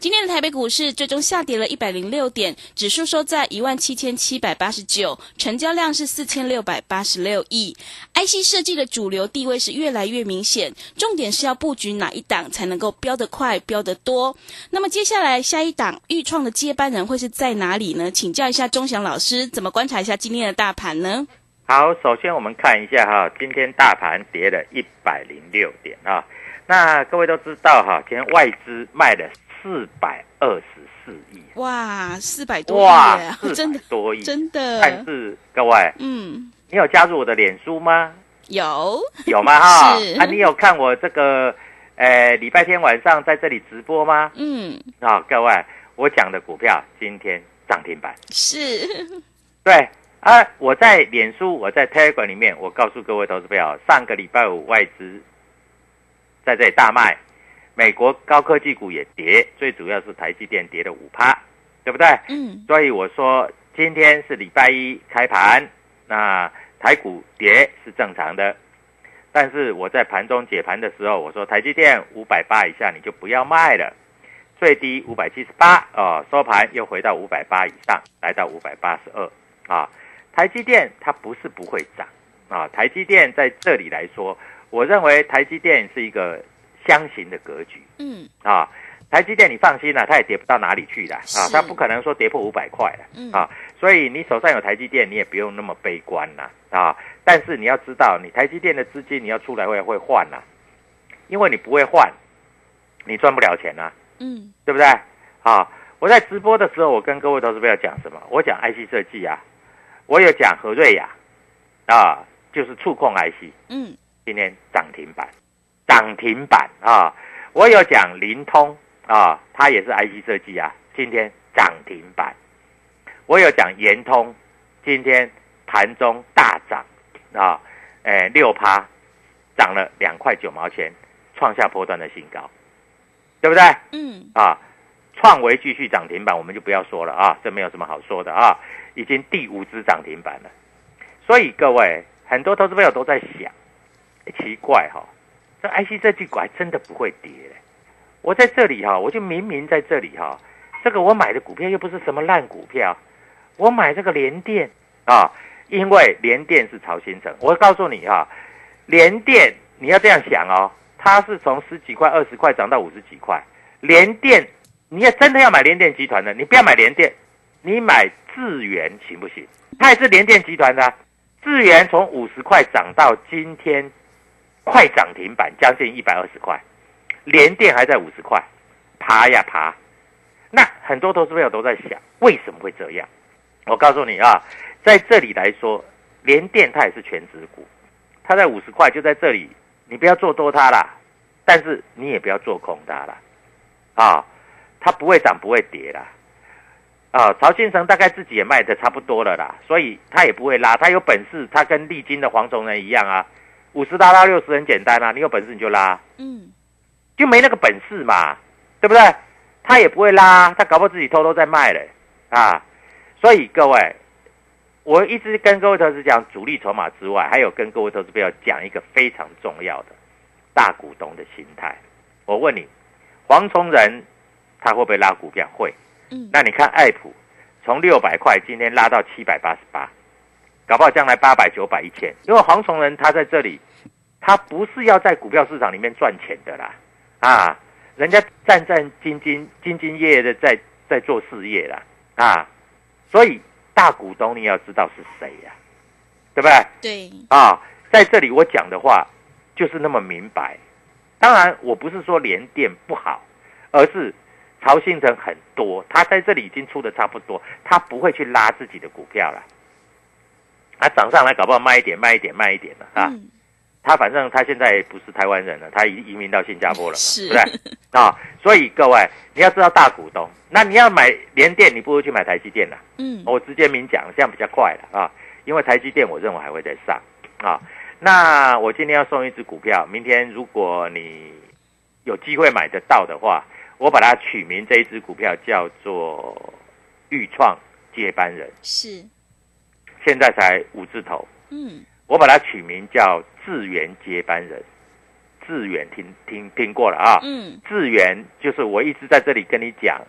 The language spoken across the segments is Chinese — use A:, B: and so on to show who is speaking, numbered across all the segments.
A: 今天的台北股市最终下跌了一百零六点，指数收在一万七千七百八十九，成交量是四千六百八十六亿。IC 设计的主流地位是越来越明显，重点是要布局哪一档才能够标得快、标得多。那么接下来下一档预创的接班人会是在哪里呢？请教一下钟祥老师，怎么观察一下今天的大盘呢？
B: 好，首先我们看一下哈，今天大盘跌了一百零六点啊。那各位都知道哈，今天外资卖了。四百二十四亿，
A: 哇，四百多亿，
B: 哇，真的多亿，
A: 真的。
B: 但是各位，
A: 嗯，
B: 你有加入我的脸书吗？
A: 有，
B: 有吗？哈，啊，你有看我这个，呃，礼拜天晚上在这里直播吗？
A: 嗯，
B: 啊，各位，我讲的股票今天涨停板，
A: 是，
B: 对啊，我在脸书，我在 Telegram 里面，我告诉各位投资朋友，上个礼拜五外资在这里大卖。美国高科技股也跌，最主要是台积电跌了五趴，对不对？
A: 嗯。
B: 所以我说今天是礼拜一开盘，那台股跌是正常的。但是我在盘中解盘的时候，我说台积电五百八以下你就不要卖了，最低五百七十八哦，收盘又回到五百八以上，来到五百八十二啊。台积电它不是不会涨啊，台积电在这里来说，我认为台积电是一个。箱型的格局，
A: 嗯
B: 啊，台积电你放心了，它也跌不到哪里去的啊，它不可能说跌破五百块的啊，所以你手上有台积电，你也不用那么悲观呐啊，但是你要知道，你台积电的资金你要出来会会换呐，因为你不会换，你赚不了钱呐，
A: 嗯，
B: 对不对？啊，我在直播的时候，我跟各位投资友讲什么？我讲 IC 设计啊，我有讲和瑞雅啊，就是触控 IC，
A: 嗯，
B: 今天涨停板。涨停板啊！我有讲灵通啊，它也是 IC 设计啊，今天涨停板。我有讲延通，今天盘中大涨啊，诶六趴，涨了两块九毛钱，创下波段的新高，对不对？
A: 嗯。
B: 啊，创维继续涨停板，我们就不要说了啊，这没有什么好说的啊，已经第五只涨停板了。所以各位很多投资朋友都在想，奇怪哈。这 IC 这句股还真的不会跌！我在这里哈，我就明明在这里哈，这个我买的股票又不是什么烂股票，我买这个联电啊，因为联电是曹新成。我告诉你哈，联电你要这样想哦，它是从十几块、二十块涨到五十几块。联电你要真的要买联电集团的，你不要买联电，你买智源行不行？它也是联电集团的，智源从五十块涨到今天。快涨停板，将近一百二十块，连电还在五十块，爬呀爬。那很多投资朋友都在想，为什么会这样？我告诉你啊，在这里来说，联电它也是全指股，它在五十块就在这里，你不要做多它啦，但是你也不要做空它啦，啊，它不会涨不会跌啦，啊，曹先生大概自己也卖的差不多了啦，所以他也不会拉，他有本事，他跟历经的黄崇仁一样啊，五十拉到六十很简单啊，你有本事你就拉，
A: 嗯，
B: 就没那个本事嘛，对不对？他也不会拉，他搞不好自己偷偷在卖嘞，啊，所以各位，我一直跟各位投资讲主力筹码之外，还有跟各位投资朋友讲一个非常重要的大股东的心态。我问你，黄崇仁他会不会拉股票？会。
A: 嗯
B: 那你看爱普从六百块今天拉到七百八十八，搞不好将来八百、九百、一千。因为黄崇仁他在这里，他不是要在股票市场里面赚钱的啦，啊，人家战战兢兢、兢兢业业的在在做事业啦，啊，所以大股东你要知道是谁呀、对不对？
A: 对，
B: 啊，在这里我讲的话就是那么明白。当然，我不是说联电不好，而是曹信成很多，他在这里已经出的差不多，他不会去拉自己的股票了。啊，涨上来搞不好卖一点，卖一点，卖一点的啊。
A: 嗯，
B: 他反正他现在不是台湾人了，他移移民到新加坡了嘛，
A: 是
B: 对不是？啊，所以各位你要知道大股东，那你要买联电，你不如去买台积电了。
A: 嗯，
B: 我直接明讲，这样比较快了啊，因为台积电我认为还会再上啊。那我今天要送一只股票，明天如果你有机会买得到的话，我把它取名这一只股票叫做豫创接班人，
A: 是，
B: 现在才五字头，
A: 嗯，
B: 我把它取名叫智源接班人。智源听听听过了啊，
A: 嗯，
B: 智源就是我一直在这里跟你讲，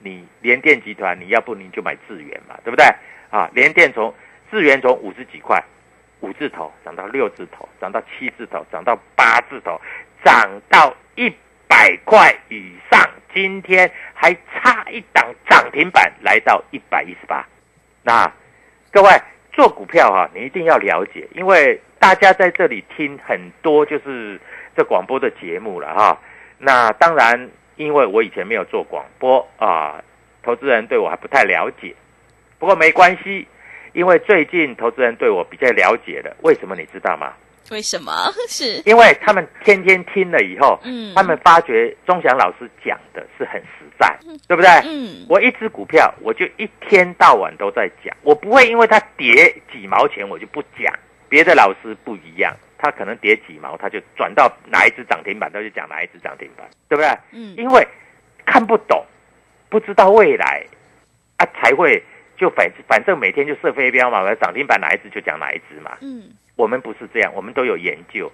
B: 你联电集团，你要不你就买智源嘛，对不对？啊，联电从智源从五十几块，五字头涨到六字头，涨到七字头，涨到八字头，涨到一百块以上，今天还差一档涨停板，来到一百一十八。那各位做股票哈、你一定要了解，因为大家在这里听很多就是这广播的节目了哈、那当然，因为我以前没有做广播啊，投资人对我还不太了解。不过没关系，因为最近投资人对我比较了解了。为什么你知道吗？
A: 为什么？是，
B: 因为他们天天听了以后，
A: 嗯，
B: 他们发觉钟祥老师讲的是很实在，对不对？
A: 嗯，
B: 我一只股票，我就一天到晚都在讲，我不会因为它跌几毛钱我就不讲。别的老师不一样，他可能跌几毛，他就转到哪一只涨停板，他就讲哪一只涨停板，对不对？
A: 嗯，
B: 因为看不懂，不知道未来啊，才会就反反正每天就射飞镖嘛，涨停板哪一只就讲哪一只嘛。
A: 嗯，
B: 我们不是这样，我们都有研究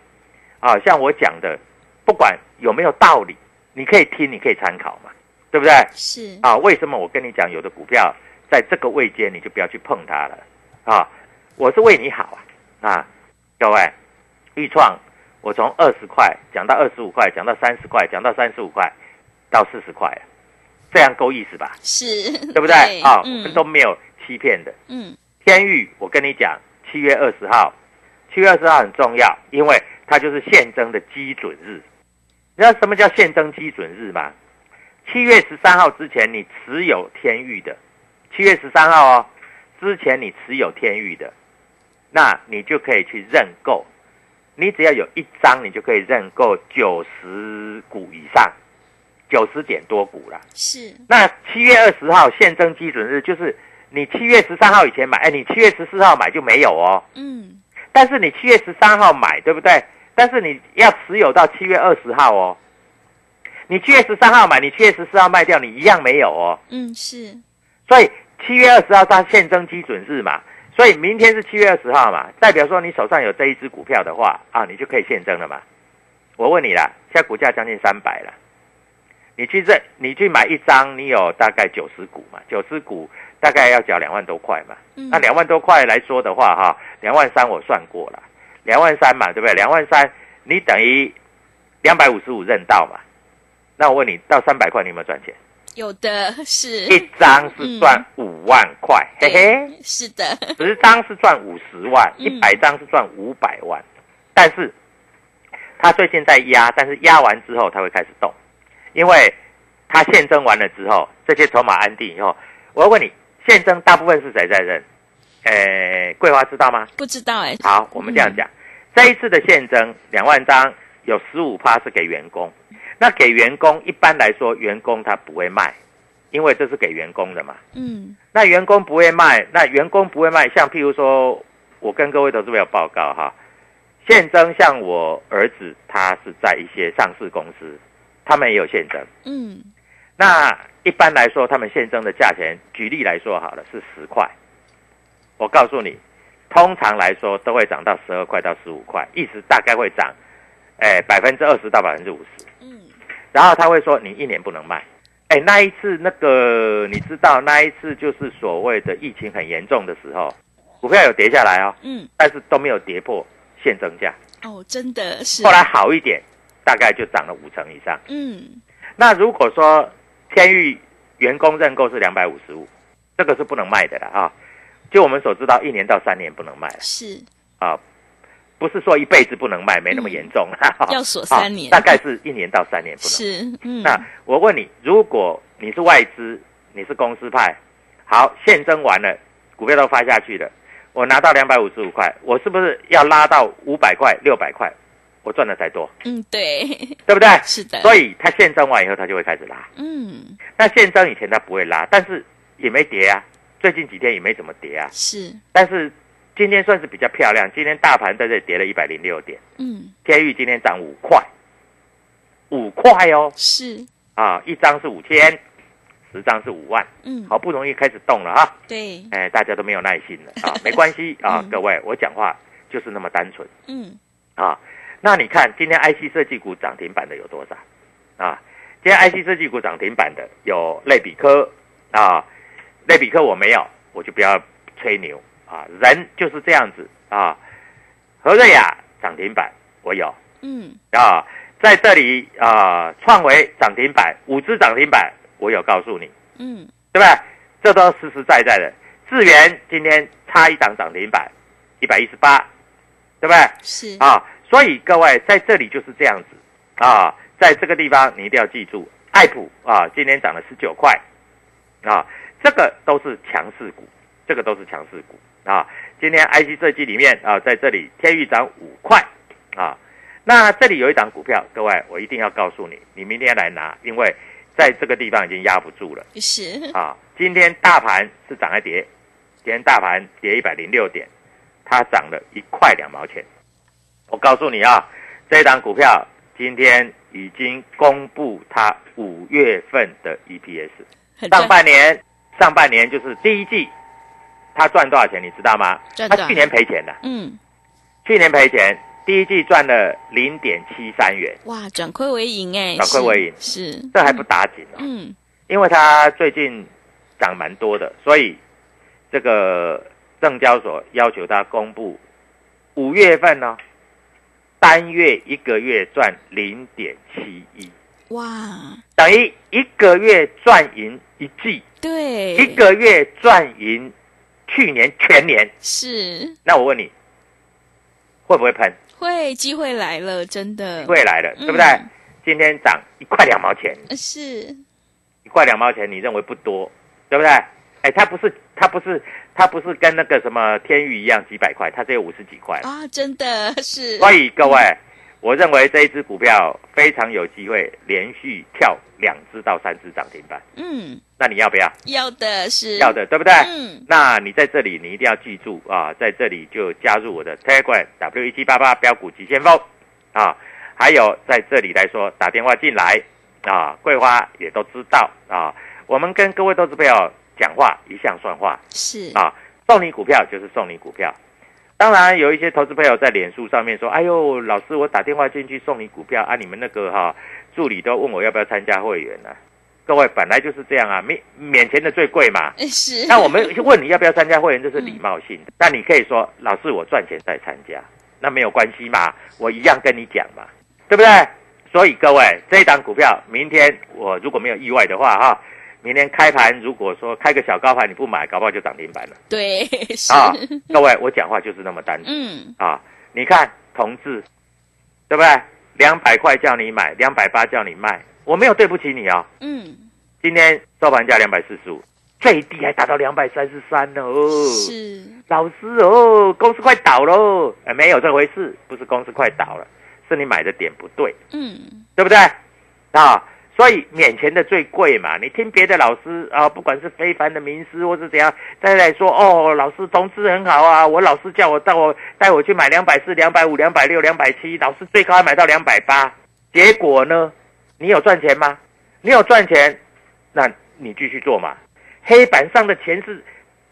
B: 啊。像我讲的，不管有没有道理，你可以听，你可以参考嘛，对不对？
A: 是，
B: 啊，为什么我跟你讲，有的股票在这个位阶你就不要去碰它了啊？我是为你好啊啊，各位，豫创我从二十块讲到二十五块，讲到三十块，讲到三十五块，到四十块，这样够意思吧？
A: 是，
B: 对不对？啊，我们
A: 嗯
B: 都没有欺骗的。
A: 嗯，
B: 天域，我跟你讲，七月二十号，七月二十号很重要，因为它就是现增的基准日。你知道什么叫现增基准日吗？七月十三号之前你持有天域的，七月十三号哦，之前你持有天域的，那你就可以去认购。你只要有一张，你就可以认购九十股以上，九十点多股了。
A: 是，
B: 那七月二十号现增基准日就是你七月十三号以前买，哎，你七月十四号买就没有哦。
A: 嗯，
B: 但是你七月十三号买，对不对？但是你要持有到七月二十号哦。你七月十三号买，你七月十四号卖掉，你一样没有哦。
A: 嗯，是，
B: 所以七月二十号它现增基准日嘛，所以明天是七月二十号嘛，代表说你手上有这一只股票的话啊，你就可以现增了嘛。我问你啦，现在股价将近三百了，你去认你去买一张，你有大概九十股嘛，九十股大概要缴两万多块嘛。
A: 嗯，
B: 那两万多块来说的话，哈，两万三我算过了，两万三嘛，对不对？两万三你等于两百五十五认到嘛。那我问你，到三百块你有没有赚钱？
A: 有的是，
B: 一张是赚五万块，嘿嘿，
A: 是的，
B: 十张是赚五十万，
A: 嗯
B: 一百张是赚五百万。但是他最近在压，但是压完之后他会开始动，因为他现增完了之后，这些筹码安定以后，我要问你，现增大部分是谁在认？诶，桂花知道吗？
A: 不知道哎，
B: 好，我们这样讲，这一次的现增两万张，有十五趴是给员工。那给员工一般来说，员工他不会卖，因为这是给员工的嘛。
A: 嗯
B: 那员工不会卖，那员工不会卖，像譬如说，我跟各位投资朋友报告哈，现增像我儿子，他是在一些上市公司，他们也有现增。
A: 嗯
B: 那一般来说，他们现增的价钱，举例来说好了，是十块。我告诉你，通常来说都会涨到十二块到十五块，一直大概会涨，哎，百分之二十到百分之五十。
A: 嗯
B: 然后他会说你一年不能卖。哎，那一次那个你知道那一次就是所谓的疫情很严重的时候，股票有跌下来哦，
A: 嗯，
B: 但是都没有跌破现增价。
A: 哦，真的是，
B: 后来好一点，大概就涨了五成以上。
A: 嗯。
B: 那如果说天域员工认购是两百五十五，这个是不能卖的了啊。就我们所知道，一年到三年不能卖了
A: 是，
B: 啊，不是说一辈子不能卖，没那么严重
A: 要锁三年。
B: 啊大概是一年到三年不能。
A: 是，嗯，
B: 那我问你，如果你是外资，你是公司派，好，现增完了，股票都发下去了，我拿到两百五十五块，我是不是要拉到五百块、六百块，我赚的才多，
A: 嗯对，
B: 对不对？
A: 是的，
B: 所以它现增完以后，它就会开始拉。
A: 嗯。
B: 那现增以前它不会拉，但是也没跌啊，最近几天也没怎么跌啊。
A: 是，
B: 但是今天算是比较漂亮，今天大盘在这里跌了一百零六点，
A: 嗯。
B: 天域今天涨五块，五块哦，
A: 是，
B: 啊，一张是五千，十张是五万，
A: 嗯。
B: 好不容易开始动了哈，
A: 对，
B: 哎，大家都没有耐心了。啊，没关系啊，
A: 嗯。
B: 各位，我讲话就是那么单纯。
A: 嗯。
B: 啊。那你看今天 IC 设计股涨停板的有多少啊？今天 IC 设计股涨停板的有类比科啊，类比科我没有，我就不要吹牛啊，人就是这样子啊。何瑞雅涨停板我有
A: 嗯
B: 啊，在这里啊，创维涨停板，五只涨停板我有告诉你，
A: 嗯
B: 对不对？这都实实在在的。智源今天差一档涨停板，一百一十八，对不对？
A: 是，
B: 啊，所以各位在这里就是这样子啊，在这个地方你一定要记住，爱普啊今天涨了十九块啊，这个都是强势股，这个都是强势股啊。今天 IC 设计里面啊，在这里天域涨五块啊，那这里有一档股票，各位我一定要告诉你，你明天来拿，因为在这个地方已经压不住了。
A: 是，
B: 啊，今天大盘是涨还跌？今天大盘跌一百零六点，它涨了一块两毛钱。我告诉你啊，这档股票今天已经公布它五月份的 EPS，上半年上半年就是第一季，它赚多少钱你知道吗？它去年赔钱的，
A: 嗯，
B: 去年赔钱，第一季赚了零点七三元，
A: 哇，转亏为盈哎，
B: 转亏为盈。
A: 是，是。
B: 这还不打紧哦。
A: 嗯。
B: 因为它最近涨蛮多的，所以这个证交所要求它公布五月份呢，单月一个月赚零点七一，
A: 哇，
B: 等于一个月赚赢一季，
A: 对，
B: 一个月赚赢去年全年。
A: 是。
B: 那我问你，会不会喷？
A: 会机会来了，真的。
B: 机会来了，
A: 嗯。
B: 对不对？今天涨一块两毛钱，
A: 呃是，
B: 一块两毛钱，你认为不多，对不对？哎，它不是，它不是，它不是跟那个什么天宇一样几百块，它只有五十几块。
A: 啊，真的是，
B: 所以各位，我认为这一只股票非常有机会连续跳两只到三只涨停板。
A: 嗯，
B: 那你要不要？
A: 要的是
B: 要，的，对不对？
A: 嗯，
B: 那你在这里你一定要记住啊，在这里就加入我的 Telegram W 一七八八标股急先锋啊，还有在这里来说打电话进来啊，桂花也都知道啊，我们跟各位投资朋友讲话一向算话
A: 是，
B: 啊，送你股票就是送你股票。当然有一些投资朋友在脸书上面说：“哎呦，老师，我打电话进去送你股票啊，你们那个哈、助理都问我要不要参加会员呢、各位本来就是这样啊，免免钱的最贵嘛。
A: 呃是，
B: 那我们问你要不要参加会员，这是礼貌性的。那你可以说，老师我赚钱再参加，那没有关系嘛，我一样跟你讲嘛，对不对？所以各位，这一档股票，明天我如果没有意外的话哈，明天开盘如果说开个小高盘你不买，搞不好就涨停板了
A: 对，是，
B: 啊。各位，我讲话就是那么单纯
A: 嗯，
B: 啊。你看同志，对不对？两百块叫你买，两百八叫你卖，我没有对不起你哦。
A: 嗯，
B: 今天收盘价两百四十五，最低还达到两百三十三呢哦。
A: 是，
B: 老师哦，公司快倒喽！哎，没有这回事，不是公司快倒了，是你买的点不对，
A: 嗯，
B: 对不对？啊，所以免钱的最贵嘛。你听别的老师啊，不管是非凡的名师或是怎样，再来说哦，老师同资很好啊，我老师叫我带我带我去买两百四、两百五、两百六、两百七，老师最高还买到两百八，结果呢，你有赚钱吗？你有赚钱，那你继续做嘛。黑板上的钱是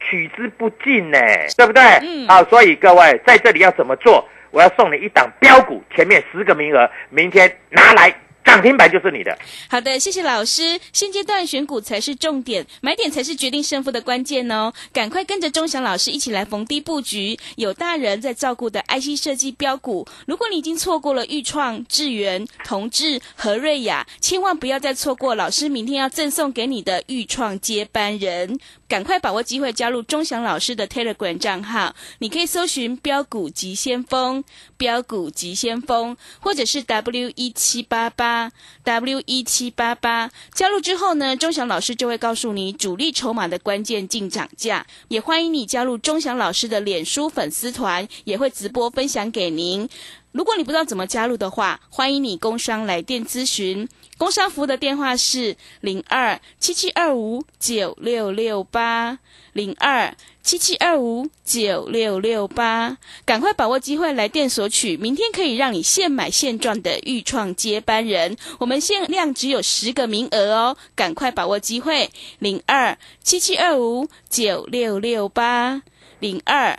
B: 取之不尽呢，对不对？
A: 嗯
B: 好，所以各位在这里要怎么做？我要送你一档标股，前面十个名额，明天拿来涨停板就是你的。
A: 好的，谢谢老师。现阶段选股才是重点，买点才是决定胜负的关键哦。赶快跟着钟祥老师一起来逢低布局，有大人在照顾的 IC 设计标股。如果你已经错过了豫创、智源、同志、和瑞雅，千万不要再错过老师明天要赠送给你的豫创接班人。赶快把握机会加入钟祥老师的 Telegram 账号，你可以搜寻“标股急先锋”、“标股急先锋”，或者是 W 一七八八 W 一七八八。加入之后呢，钟祥老师就会告诉你主力筹码的关键进场价，也欢迎你加入钟祥老师的脸书粉丝团，也会直播分享给您。如果你不知道怎么加入的话，欢迎你工商来电咨询。工商服务的电话是零二七七二五九六六八零二七七二五九六六八，赶快把握机会来电索取，明天可以让你现买现赚的预创接班人。我们限量只有十个名额哦，赶快把握机会，零二七七二五九六六八零二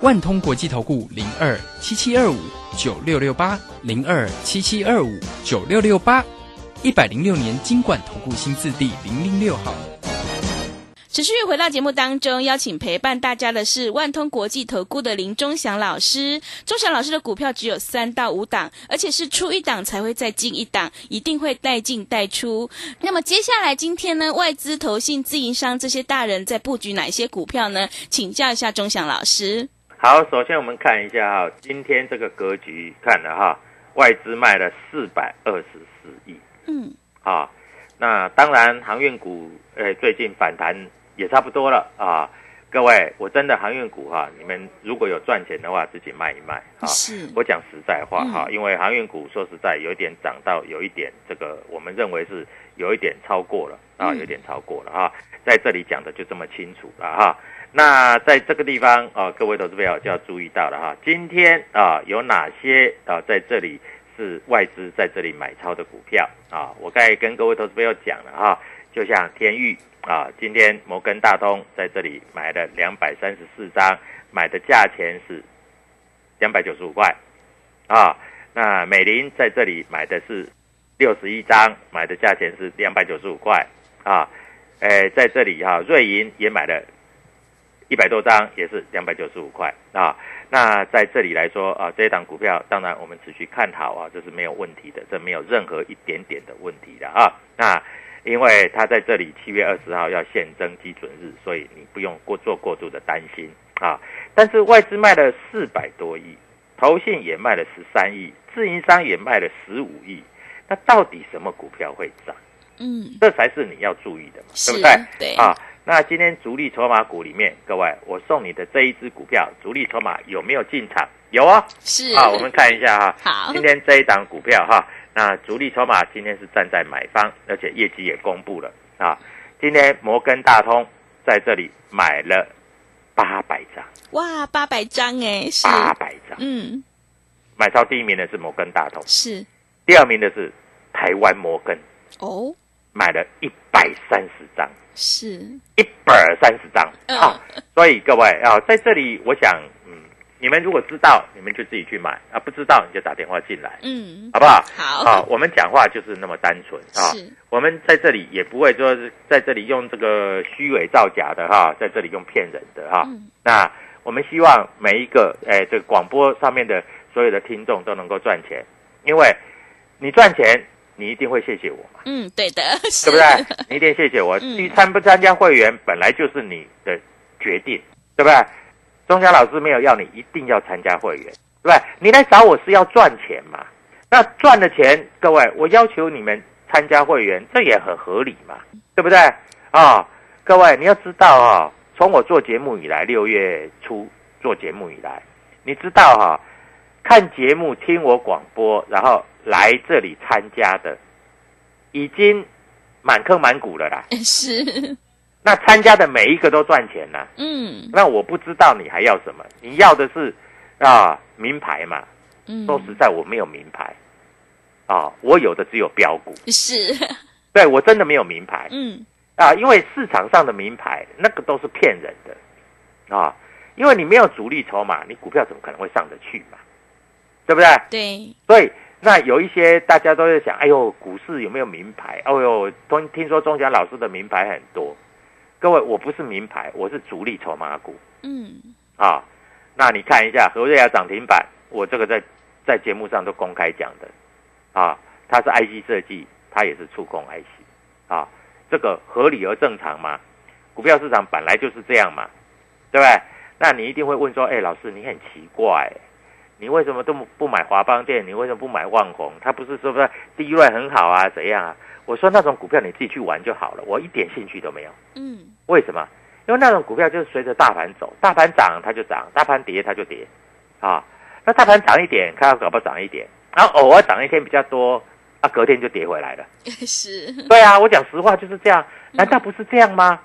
C: 万通国际投顾零二七七二五九六六八零二七七二五九六六八，一百零六年经管投顾新字第零零六号。
A: 持续回到节目当中，邀请陪伴大家的是万通国际投顾的林忠祥老师。忠祥老师的股票只有三到五档，而且是出一档才会再进一档，一定会带进带出。那么接下来今天呢，外资、投信、自营商这些大人在布局哪些股票呢？请教一下忠祥老师。
B: 好，首先我们看一下哈，今天这个格局看了哈，外资卖了四百二十四亿
A: 嗯，
B: 啊。那当然，航运股呃最近反弹也差不多了啊。各位，我真的航运股哈，你们如果有赚钱的话，自己卖一卖啊。
A: 是
B: 我讲实在话
A: 嗯
B: 哈，因为航运股说实在有一点涨到有一点这个，我们认为是有一点超过了啊，
A: 嗯
B: 有点超过了哈，在这里讲的就这么清楚了哈。那在这个地方啊，各位投资朋友就要注意到了哈，今天啊有哪些啊在这里是外资在这里买超的股票啊？我刚才跟各位投资朋友讲了哈，就像天域啊，今天摩根大通在这里买了两百三十四张，买的价钱是两百九十五块啊。那美林在这里买的是六十一张，买的价钱是两百九十五块啊。诶，在这里哈、瑞银也买了一百多张，也是两百九十五块啊。那在这里来说啊，这一档股票当然我们持续看好啊，这是没有问题的，这没有任何一点点的问题的啊。那因为它在这里七月二十号要现增基准日，所以你不用过做过度的担心啊。但是外资卖了四百多亿，投信也卖了十三亿，自营商也卖了十五亿，那到底什么股票会涨？
A: 嗯，
B: 这才是你要注意的嘛，
A: 是
B: 对不对？
A: 对
B: 啊，那今天主力筹码股里面，各位，我送你的这一只股票，主力筹码有没有进场？有啊。
A: 是
B: 啊，我们看一下哈。
A: 好
B: 今天这一档股票哈，那主力筹码今天是站在买方，而且业绩也公布了啊。今天摩根大通在这里买了八百张，
A: 哇，八百张哎，
B: 八百张，
A: 嗯，
B: 买超第一名的是摩根大通，
A: 是
B: 第二名的是台湾摩根，
A: 哦，
B: 买了一百三十张。
A: 是，
B: 一百三十张
A: 嗯
B: 啊，所以各位啊，在这里我想，嗯，你们如果知道，你们就自己去买啊；不知道你就打电话进来，
A: 嗯，
B: 好不好？
A: 好
B: 啊，我们讲话就是那么单纯啊。我们在这里也不会说是在这里用这个虚伪造假的哈，在这里用骗人的哈。
A: 嗯
B: 那我们希望每一个哎，这个广播上面的所有的听众都能够赚钱，因为你赚钱，你一定会谢谢我嘛，
A: 嗯，对的，
B: 对不对？你一定谢谢我。你参不参加会员，本来就是你的决定，对不对？钟祥老师没有要你一定要参加会员，对不对？你来找我是要赚钱嘛？那赚的钱，各位，我要求你们参加会员，这也很合理嘛，对不对？啊、各位你要知道啊、从我做节目以来，六月初做节目以来，你知道哈、看节目、听我广播，然后来这里参加的，已经满坑满谷了啦。
A: 是，
B: 那参加的每一个都赚钱呐、
A: 嗯
B: 那我不知道你还要什么？你要的是啊名牌嘛？
A: 嗯，
B: 说实在，我没有名牌啊，我有的只有标股。
A: 是，
B: 对我真的没有名牌
A: 嗯
B: 啊，因为市场上的名牌那个都是骗人的啊，因为你没有主力筹码，你股票怎么可能会上得去嘛？对不对？
A: 对，
B: 所以那有一些大家都在想，哎呦，股市有没有名牌？哎呦，听听说钟祥老师的名牌很多。各位，我不是名牌，我是主力筹码股
A: 嗯
B: 啊。那你看一下何瑞亚涨停板，我这个在在节目上都公开讲的啊，它是 IC 设计，它也是触控 IC 啊，这个合理而正常嘛。股票市场本来就是这样嘛，对不对？那你一定会问说，哎，老师你很奇怪，你为什么都不不买华邦店？你为什么不买万宏？他不是说不是利润很好啊，怎样啊？我说那种股票你自己去玩就好了，我一点兴趣都没有。
A: 嗯
B: 为什么？因为那种股票就是随着大盘走，大盘涨它就涨，大盘跌它就跌，啊，那大盘涨一点，看它搞不好涨一点，然后偶尔涨一天比较多，啊，隔天就跌回来了。
A: 是，
B: 对啊，我讲实话就是这样，难道不是这样吗？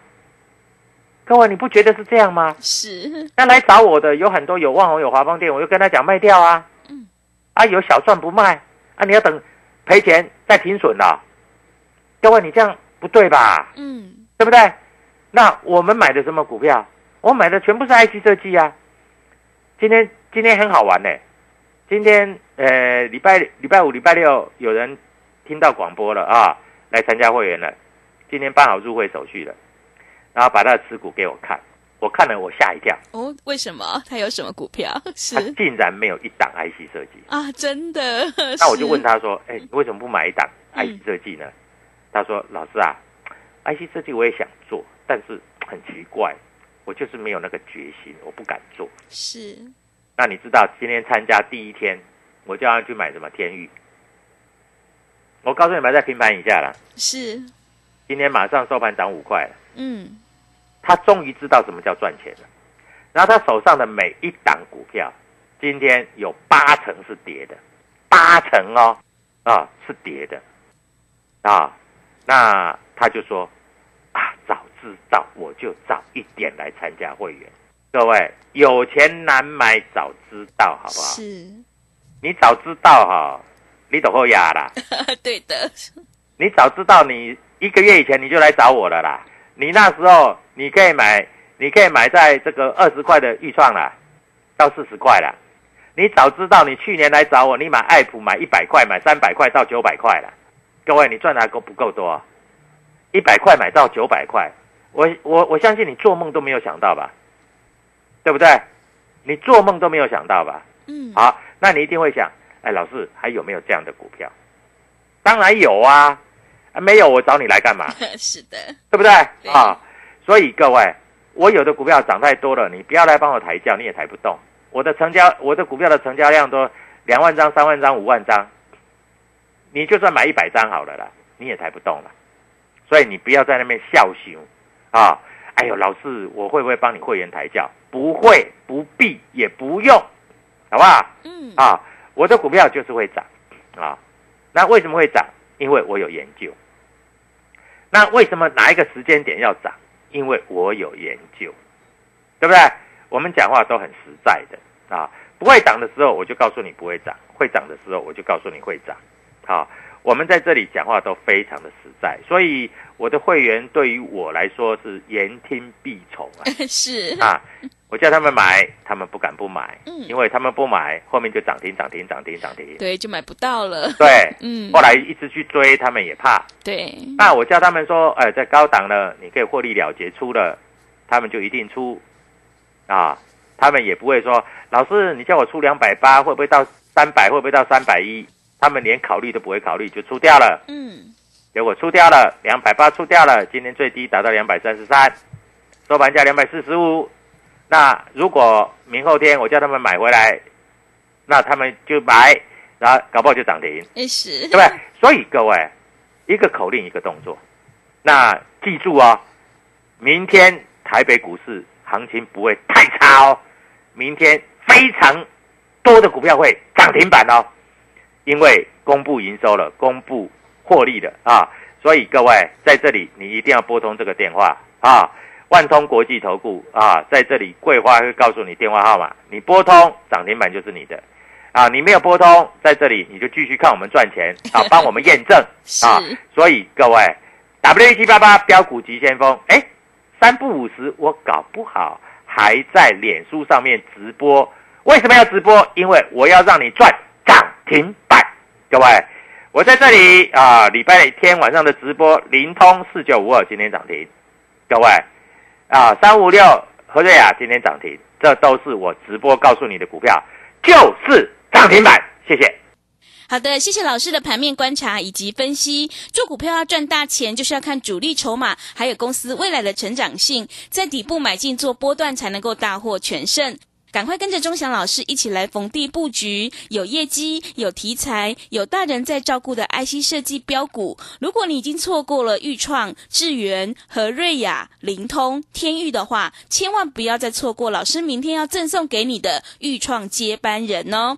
B: 各位，你不觉得是这样吗？
A: 是，
B: 那来找我的有很多有万宏有华邦店，我就跟他讲卖掉啊，
A: 嗯
B: 啊有小赚不卖啊，你要等赔钱再停损了。各位，你这样不对吧？
A: 嗯
B: 对不对？那我们买的什么股票？我买的全部是 IC 设计啊。今天今天很好玩呢。今天呃礼拜礼拜五礼拜六有人听到广播了啊，来参加会员了。今天办好入会手续了，然后把他的持股给我看，我看了我吓一跳，
A: 哦，为什么？他有什么股票？
B: 他
A: 是
B: 竟然没有一档 IC 设计。
A: 啊，真的。
B: 那我就问
A: 他，
B: 他说：“哎，你为什么不买一档
A: 嗯
B: IC 设计呢？”他说：“老师啊，IC 设计我也想做，但是很奇怪，我就是没有那个决心，我不敢做。
A: 是，
B: 那你知道今天参加第一天，我叫他去买什么天域？我告诉你们，在平盘以下了。
A: 是，
B: 今天马上收盘涨五块了，
A: 嗯
B: 他终于知道什么叫赚钱了。然后他手上的每一档股票，今天有八成是跌的，八成哦，啊是跌的，啊，那他就说啊，早知道我就早一点来参加会员。各位，有钱难买早知道，好不好？
A: 是，
B: 你早知道哈、你都会压啦。
A: 对的，
B: 你早知道你一个月以前你就来找我了啦。你那时候你可以买，你可以买在这个二十块的预创啦，到四十块啦。你早知道你去年来找我，你买爱普买一百块，买三百块到九百块了。各位，你赚的还够不够多、啊？一百块买到九百块，我我我相信你做梦都没有想到吧？对不对？你做梦都没有想到吧？
A: 嗯，
B: 好，那你一定会想，哎，老师还有没有这样的股票？当然有啊，啊没有我找你来干嘛？
A: 是的，
B: 对不对
A: 对
B: 啊？所以各位，我有的股票涨太多了，你不要来帮我抬轿，你也抬不动。我的成交，我的股票的成交量都两万张、三万张、五万张，你就算买一百张好了啦，你也抬不动了。所以你不要在那边笑熊啊！哎呦，老师，我会不会帮你会员抬轿？不会，不必，也不用，好不好？
A: 嗯
B: 啊，我的股票就是会涨啊。那为什么会涨？因为我有研究。那为什么哪一个时间点要涨？因为我有研究，对不对？我们讲话都很实在的啊。不会涨的时候，我就告诉你不会涨；会涨的时候，我就告诉你会涨。啊，我们在这里讲话都非常的实在，所以我的会员对于我来说是言听必从啊。
A: 是，
B: 啊，我叫他们买，他们不敢不买，
A: 嗯
B: 因为他们不买，后面就涨停涨停涨停涨停。
A: 对，就买不到了。
B: 对，
A: 嗯，
B: 后来一直去追，他们也怕。
A: 对，
B: 那我叫他们说，呃，在高档了，你可以获利了结出了，他们就一定出啊。他们也不会说，老师你叫我出两百八，会不会到三百？会不会到三百一？他们连考虑都不会考虑，就出掉了。
A: 嗯，
B: 结果出掉了，两百八出掉了，今天最低达到两百三十三，收盘价两百四十五。那如果明后天我叫他们买回来，那他们就买，然后搞不好就涨停。
A: 也是，
B: 对不对？所以各位，一个口令一个动作。那记住哦，明天台北股市行情不会太差哦，明天非常多的股票会涨停板哦，因为公布营收了，公布获利了啊。所以各位在这里，你一定要拨通这个电话啊，万通国际投顾啊，在这里桂花会告诉你电话号码，你拨通涨停板就是你的。啊，你没有拨通，在这里你就继续看我们赚钱啊，帮我们验证啊。所以各位，W 一七八八标股急先锋，哎，三不五十，我搞不好还在脸书上面直播。为什么要直播？因为我要让你赚涨停板。各位，我在这里啊，礼拜天晚上的直播，灵通四九五二今天涨停。各位啊，三五六何瑞雅今天涨停，这都是我直播告诉你的股票，就是。涨停板，谢谢。
A: 好的，谢谢老师的盘面观察以及分析。做股票要赚大钱，就是要看主力筹码，还有公司未来的成长性，在底部买进做波段，才能够大获全胜。赶快跟着钟祥老师一起来逢低布局，有业绩、有题材、有大人在照顾的 IC 设计标股。如果你已经错过了豫创、智源和瑞雅、灵通、天域的话，千万不要再错过老师明天要赠送给你的豫创接班人哦。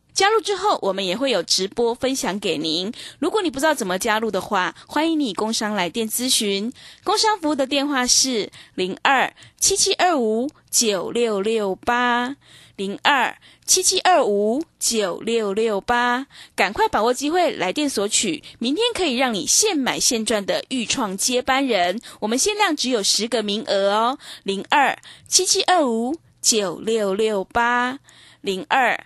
A: 加入之后，我们也会有直播分享给您。如果你不知道怎么加入的话，欢迎你工商来电咨询。工商服务的电话是零二七七二五九六六八零二七七二五九六六八。赶快把握机会来电索取，明天可以让你现买现赚的预创接班人。我们限量只有十个名额哦，零二七七二五九六六八零二。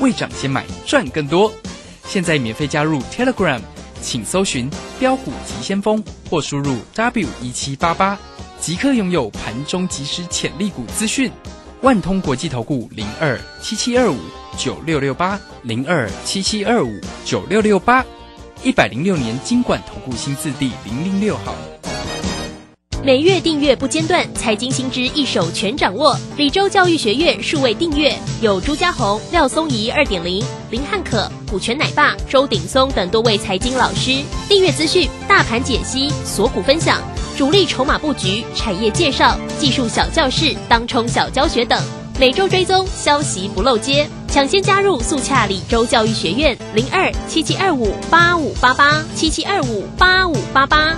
C: 未涨先买赚更多。现在免费加入 Telegram，请搜寻“标股急先锋”或输入 W 一七八八，即刻拥有盘中即时潜力股资讯。万通国际投顾零二七七二五九六六八零二七七二五九六六八，一百零六年经管投顾新字第零零六号。
D: 每月订阅不间断，财经新知一手全掌握。李州教育学院数位订阅有朱家红、廖松怡二点零、林汉可、股权奶爸周鼎松等多位财经老师。订阅资讯、大盘解析、锁股分享、主力筹码布局、产业介绍、技术小教室、当冲小教学等。每周追踪消息不漏接，抢先加入速洽李州教育学院零二七七二五八五八八七七二五八五八八。